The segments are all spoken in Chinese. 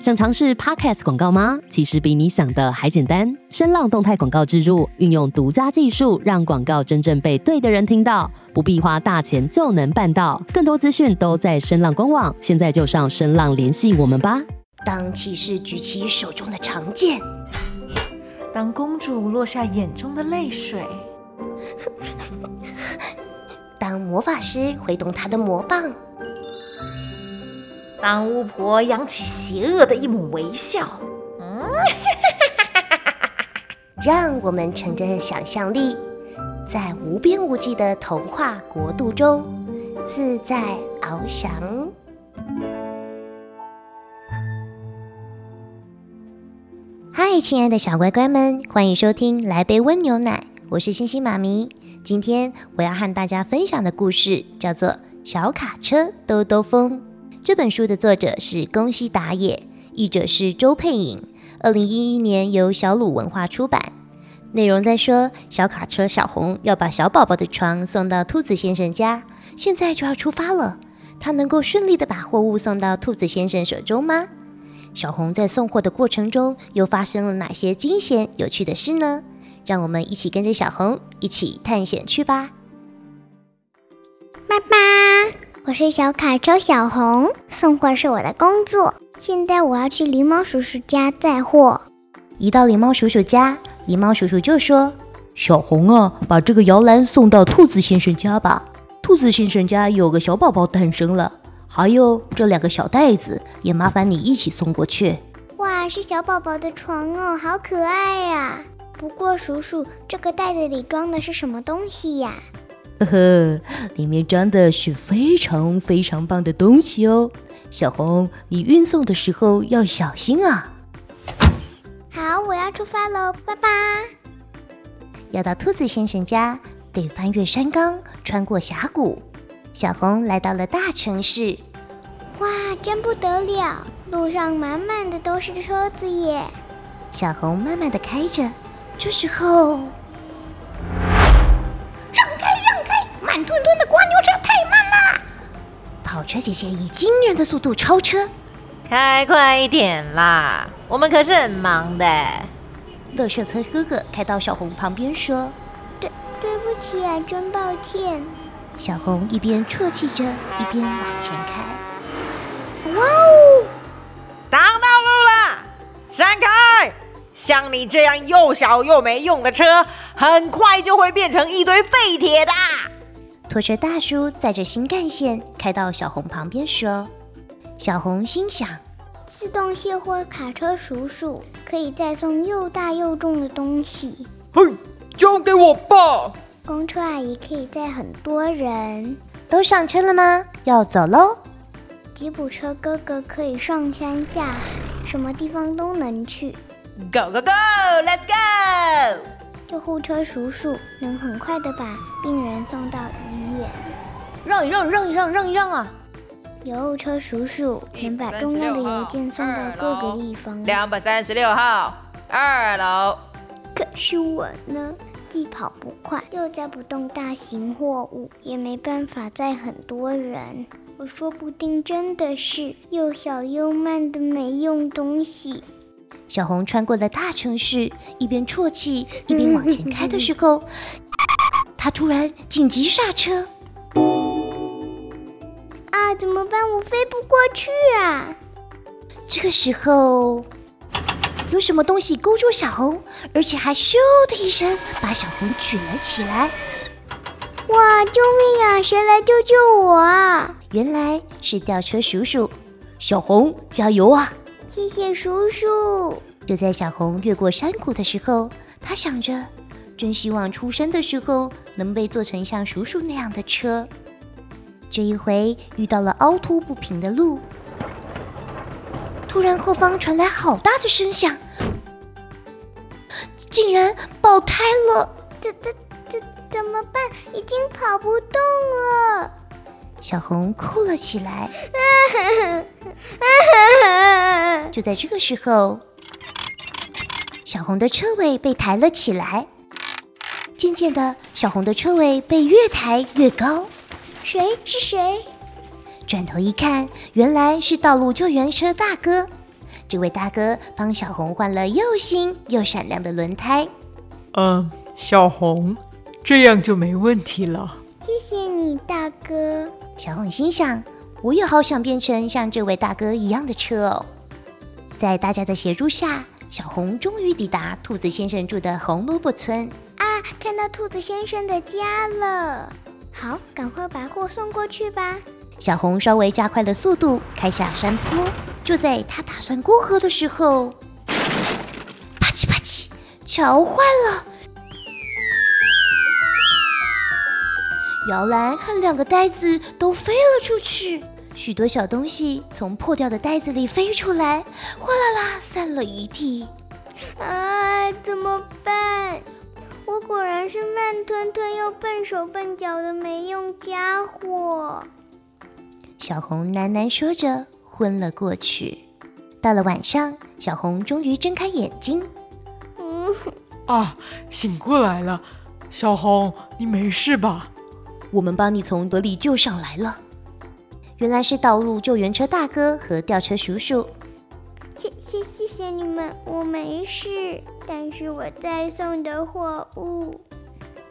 想尝试 Podcast 广告吗？其实比你想的还简单。声浪动态广告植入，运用独家技术，让广告真正被对的人听到，不必花大钱就能办到。更多资讯都在声浪官网，现在就上声浪联系我们吧。当骑士举起手中的长剑，当公主落下眼中的泪水，当魔法师挥动他的魔棒，当巫婆扬起邪恶的一抹微笑，嗯，让我们乘着想象力，在无边无际的童话国度中自在翱翔。嗨，亲爱的小乖乖们，欢迎收听《来杯温牛奶》，我是星星妈咪。今天我要和大家分享的故事叫做《小卡车兜兜风》。这本书的作者是宫西达也，译者是周佩颖。二零一一年由小鲁文化出版。内容在说，小卡车小红要把小宝宝的床送到兔子先生家，现在就要出发了。他能够顺利的把货物送到兔子先生手中吗？小红在送货的过程中又发生了哪些惊险有趣的事呢？让我们一起跟着小红一起探险去吧！爸爸，我是小卡车小红，送货是我的工作。现在我要去狸猫叔叔家载货。一到狸猫叔叔家，狸猫叔叔就说：“小红啊，把这个摇篮送到兔子先生家吧。兔子先生家有个小宝宝诞生了。”还有这两个小袋子，也麻烦你一起送过去。哇，是小宝宝的床哦，好可爱呀！不过叔叔，这个袋子里装的是什么东西呀？呵呵，里面装的是非常非常棒的东西哦。小红，你运送的时候要小心啊。好，我要出发喽，拜拜。要到兔子先生家，得翻越山岗，穿过峡谷。小红来到了大城市，哇，真不得了！路上满满的都是车子耶。小红慢慢的开着，这时候，慢吞吞的蜗牛车太慢啦！跑车姐姐以惊人的速度超车，开快一点啦！我们可是很忙的。乐色车哥哥开到小红旁边说：“对，对不起啊，真抱歉。”小红一边啜泣着，一边往前开。哇哦！挡到路了，闪开！像你这样又小又没用的车，很快就会变成一堆废铁的。拖车大叔载着新干线开到小红旁边说：“小红心想，自动卸货卡车叔叔可以再送又大又重的东西。嘿，交给我吧。”公车阿姨可以载很多人，都上车了吗？要走喽。吉普车哥哥可以上山下海，什么地方都能去。Go go go，Let's go！救护车叔叔能很快的把病人送到医院。让一让，让一让，让一让啊！邮车叔叔能把重要的邮件送到各个地方。两百三十六号，二楼。可是我呢？既跑不快，又载不动大型货物，也没办法载很多人。我说不定真的是又小又慢的没用东西。小红穿过了大城市，一边啜泣一边往前开的时候，她突然紧急刹车。啊，怎么办？我飞不过去啊！这个时候。有什么东西勾住小红，而且还咻的一声把小红举了起来！哇，救命啊！谁来救救我啊？原来是吊车叔叔。小红，加油啊！谢谢叔叔。就在小红越过山谷的时候，她想着，真希望出生的时候能被做成像叔叔那样的车。这一回遇到了凹凸不平的路。突然，后方传来好大的声响，竟然爆胎了！这、这、这怎么办？已经跑不动了。小红哭了起来。就在这个时候，小红的车尾被抬了起来。渐渐的，小红的车尾被越抬越高。谁？是谁？转头一看，原来是道路救援车大哥。这位大哥帮小红换了又新又闪亮的轮胎。嗯，小红，这样就没问题了。谢谢你，大哥。小红心想：我也好想变成像这位大哥一样的车哦。在大家的协助下，小红终于抵达兔子先生住的红萝卜村。啊，看到兔子先生的家了。好，赶快把货送过去吧。小红稍微加快了速度，开下山坡。就在他打算过河的时候，啪叽啪叽，桥坏了，摇篮和两个袋子都飞了出去，许多小东西从破掉的袋子里飞出来，哗啦啦散了一地。啊，怎么办？我果然是慢吞吞又笨手笨脚的没用家伙。小红喃喃说着，昏了过去。到了晚上，小红终于睁开眼睛。嗯，啊，醒过来了，小红，你没事吧？我们把你从德里救上来了。原来是道路救援车大哥和吊车叔叔。谢谢谢谢你们，我没事，但是我在送的货物。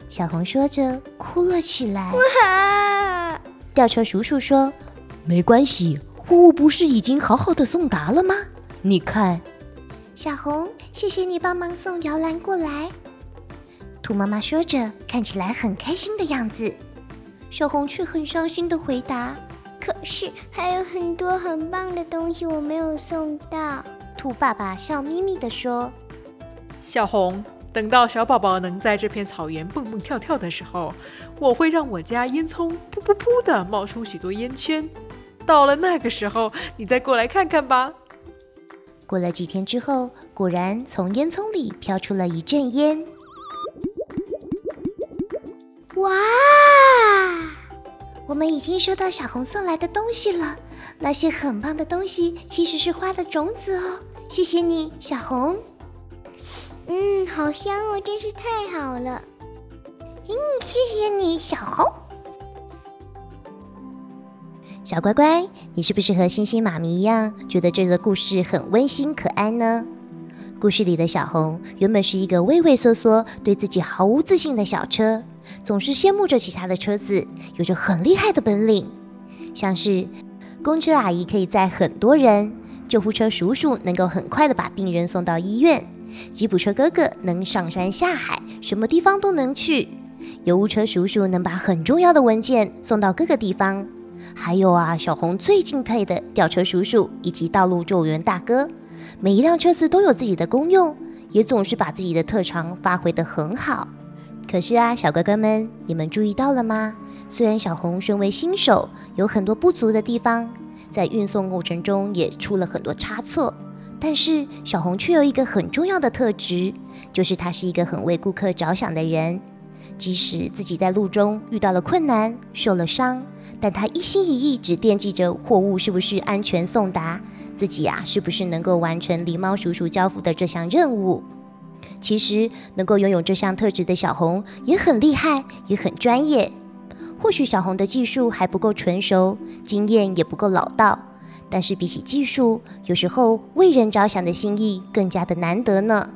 小红说着，哭了起来。哇！吊车叔叔说：“没关系，货物不是已经好好的送达了吗？你看。”小红，谢谢你帮忙送摇篮过来。兔妈妈说着，看起来很开心的样子。小红却很伤心的回答。可是还有很多很棒的东西我没有送到。兔爸爸笑眯眯地说小红，等到小宝宝能在这片草原蹦蹦跳跳的时候，我会让我家烟囱噗噗噗的冒出许多烟圈。到了那个时候，你再过来看看吧。：“过了几天之后，果然从烟囱里飘出了一阵烟。我们已经收到小红送来的东西了，那些很棒的东西其实是花的种子哦。谢谢你，小红。嗯，好香哦，真是太好了。嗯，谢谢你，小红。小乖乖，你是不是和星星妈咪一样，觉得这个故事很温馨可爱呢？故事里的小红原本是一个畏畏缩缩、对自己毫无自信的小车，总是羡慕着其他的车子，有着很厉害的本领，像是公车阿姨可以载很多人，救护车叔叔能够很快的把病人送到医院，吉普车哥哥能上山下海，什么地方都能去。邮务车叔叔能把很重要的文件送到各个地方，还有啊，小红最敬佩的吊车叔叔以及道路救援大哥，每一辆车子都有自己的功用，也总是把自己的特长发挥得很好。可是啊，小乖乖们，你们注意到了吗？虽然小红身为新手，有很多不足的地方，在运送过程中也出了很多差错，但是小红却有一个很重要的特质，就是她是一个很为顾客着想的人。即使自己在路中遇到了困难、受了伤，但她一心一意只惦记着货物是不是安全送达，自己呀、是不是能够完成狸猫叔叔交付的这项任务。其实能够拥有这项特质的小红也很厉害，也很专业。或许小红的技术还不够纯熟，经验也不够老道，但是比起技术，有时候为人着想的心意更加的难得呢。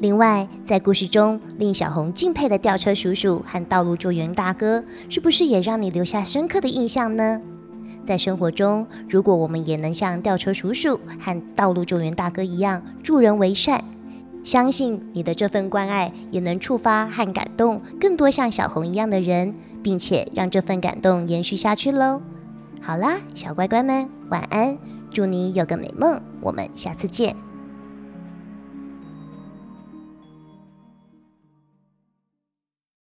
另外，在故事中令小红敬佩的吊车叔叔和道路救援大哥，是不是也让你留下深刻的印象呢？在生活中，如果我们也能像吊车叔叔和道路救援大哥一样助人为善，相信你的这份关爱也能触发和感动更多像小红一样的人，并且让这份感动延续下去喽。好啦，小乖乖们，晚安，祝你有个美梦，我们下次见。